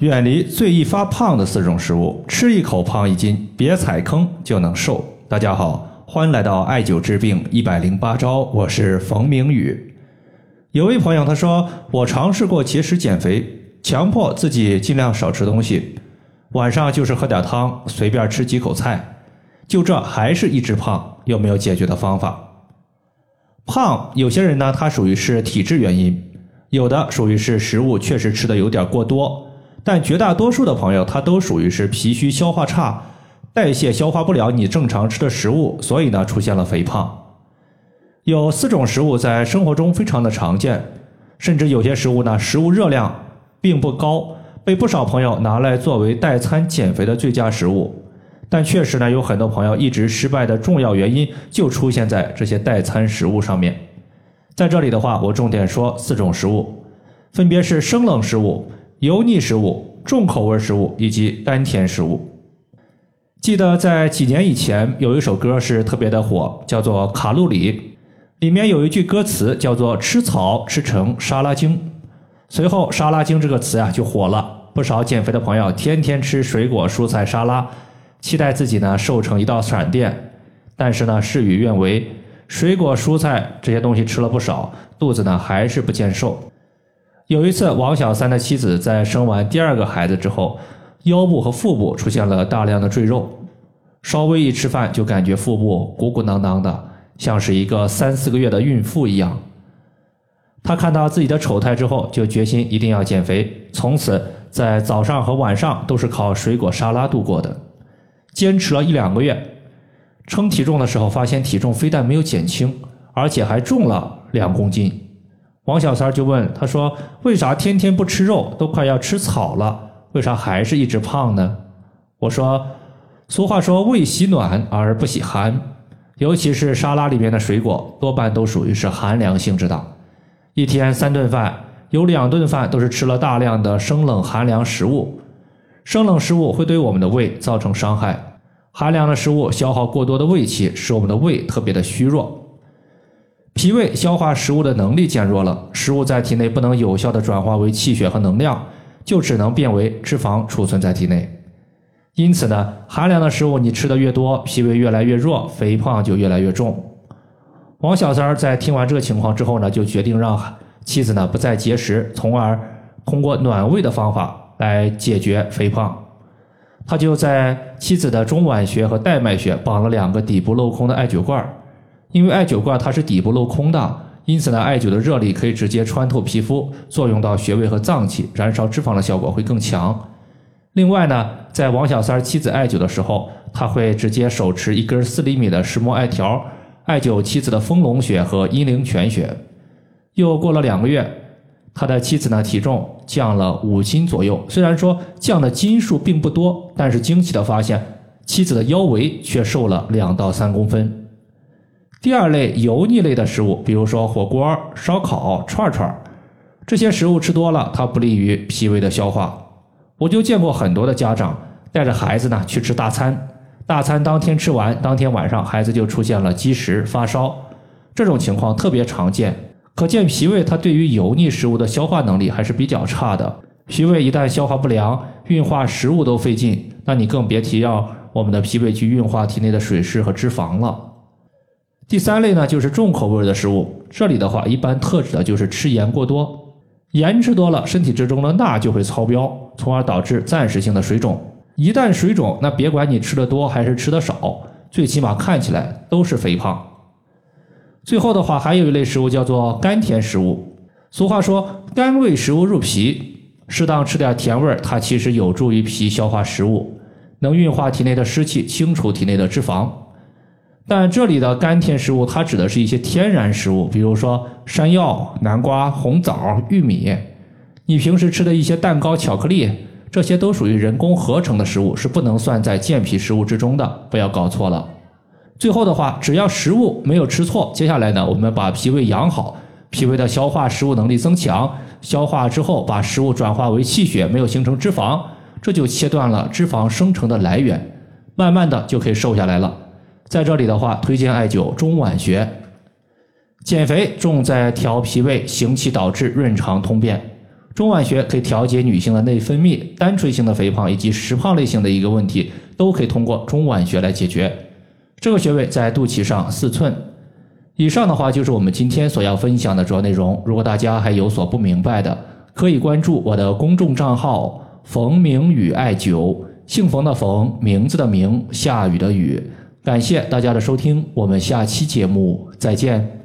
远离最易发胖的四种食物，吃一口胖一斤，别踩坑就能瘦。大家好，欢迎来到艾灸治病一百零八招，我是冯明宇。有位朋友他说，我尝试过节食减肥，强迫自己尽量少吃东西，晚上就是喝点汤，随便吃几口菜，就这还是一直胖，有没有解决的方法？胖，有些人呢，他属于是体质原因，有的属于是食物确实吃的有点过多。但绝大多数的朋友，他都属于是脾虚消化差，代谢消化不了你正常吃的食物，所以呢出现了肥胖。有四种食物在生活中非常的常见，甚至有些食物呢食物热量并不高，被不少朋友拿来作为代餐减肥的最佳食物。但确实呢有很多朋友一直失败的重要原因就出现在这些代餐食物上面。在这里的话，我重点说四种食物，分别是生冷食物。油腻食物、重口味食物以及甘甜食物。记得在几年以前，有一首歌是特别的火，叫做《卡路里》，里面有一句歌词叫做“吃草吃成沙拉精”。随后，“沙拉精”这个词啊就火了，不少减肥的朋友天天吃水果蔬菜沙拉，期待自己呢瘦成一道闪电。但是呢，事与愿违，水果蔬菜这些东西吃了不少，肚子呢还是不见瘦。有一次，王小三的妻子在生完第二个孩子之后，腰部和腹部出现了大量的赘肉，稍微一吃饭就感觉腹部鼓鼓囊囊的，像是一个三四个月的孕妇一样。他看到自己的丑态之后，就决心一定要减肥，从此在早上和晚上都是靠水果沙拉度过的。坚持了一两个月，称体重的时候发现体重非但没有减轻，而且还重了两公斤。王小三就问他说：“为啥天天不吃肉，都快要吃草了，为啥还是一直胖呢？”我说：“俗话说胃喜暖而不喜寒，尤其是沙拉里面的水果，多半都属于是寒凉性质的。一天三顿饭，有两顿饭都是吃了大量的生冷寒凉食物，生冷食物会对我们的胃造成伤害，寒凉的食物消耗过多的胃气，使我们的胃特别的虚弱。”脾胃消化食物的能力减弱了，食物在体内不能有效的转化为气血和能量，就只能变为脂肪储存在体内。因此呢，寒凉的食物你吃的越多，脾胃越来越弱，肥胖就越来越重。王小三儿在听完这个情况之后呢，就决定让妻子呢不再节食，从而通过暖胃的方法来解决肥胖。他就在妻子的中脘穴和带脉穴绑了两个底部镂空的艾灸罐儿。因为艾灸罐它是底部镂空的，因此呢，艾灸的热力可以直接穿透皮肤，作用到穴位和脏器，燃烧脂肪的效果会更强。另外呢，在王小三妻子艾灸的时候，他会直接手持一根四厘米的石墨艾条，艾灸妻子的丰隆穴和阴陵泉穴。又过了两个月，他的妻子呢体重降了五斤左右，虽然说降的斤数并不多，但是惊奇的发现，妻子的腰围却瘦了两到三公分。第二类油腻类的食物，比如说火锅、烧烤、串串，这些食物吃多了，它不利于脾胃的消化。我就见过很多的家长带着孩子呢去吃大餐，大餐当天吃完，当天晚上孩子就出现了积食、发烧，这种情况特别常见。可见脾胃它对于油腻食物的消化能力还是比较差的。脾胃一旦消化不良，运化食物都费劲，那你更别提要我们的脾胃去运化体内的水湿和脂肪了。第三类呢，就是重口味的食物。这里的话，一般特指的就是吃盐过多，盐吃多了，身体之中的钠就会超标，从而导致暂时性的水肿。一旦水肿，那别管你吃的多还是吃的少，最起码看起来都是肥胖。最后的话，还有一类食物叫做甘甜食物。俗话说，甘味食物入脾，适当吃点甜味儿，它其实有助于脾消化食物，能运化体内的湿气，清除体内的脂肪。但这里的甘甜食物，它指的是一些天然食物，比如说山药、南瓜、红枣、玉米。你平时吃的一些蛋糕、巧克力，这些都属于人工合成的食物，是不能算在健脾食物之中的，不要搞错了。最后的话，只要食物没有吃错，接下来呢，我们把脾胃养好，脾胃的消化食物能力增强，消化之后把食物转化为气血，没有形成脂肪，这就切断了脂肪生成的来源，慢慢的就可以瘦下来了。在这里的话，推荐艾灸中脘穴。减肥重在调脾胃，行气导滞，润肠通便。中脘穴可以调节女性的内分泌、单纯性的肥胖以及实胖类型的一个问题，都可以通过中脘穴来解决。这个穴位在肚脐上四寸。以上的话就是我们今天所要分享的主要内容。如果大家还有所不明白的，可以关注我的公众账号“冯明宇艾灸”，姓冯的冯，名字的名，下雨的雨。感谢大家的收听，我们下期节目再见。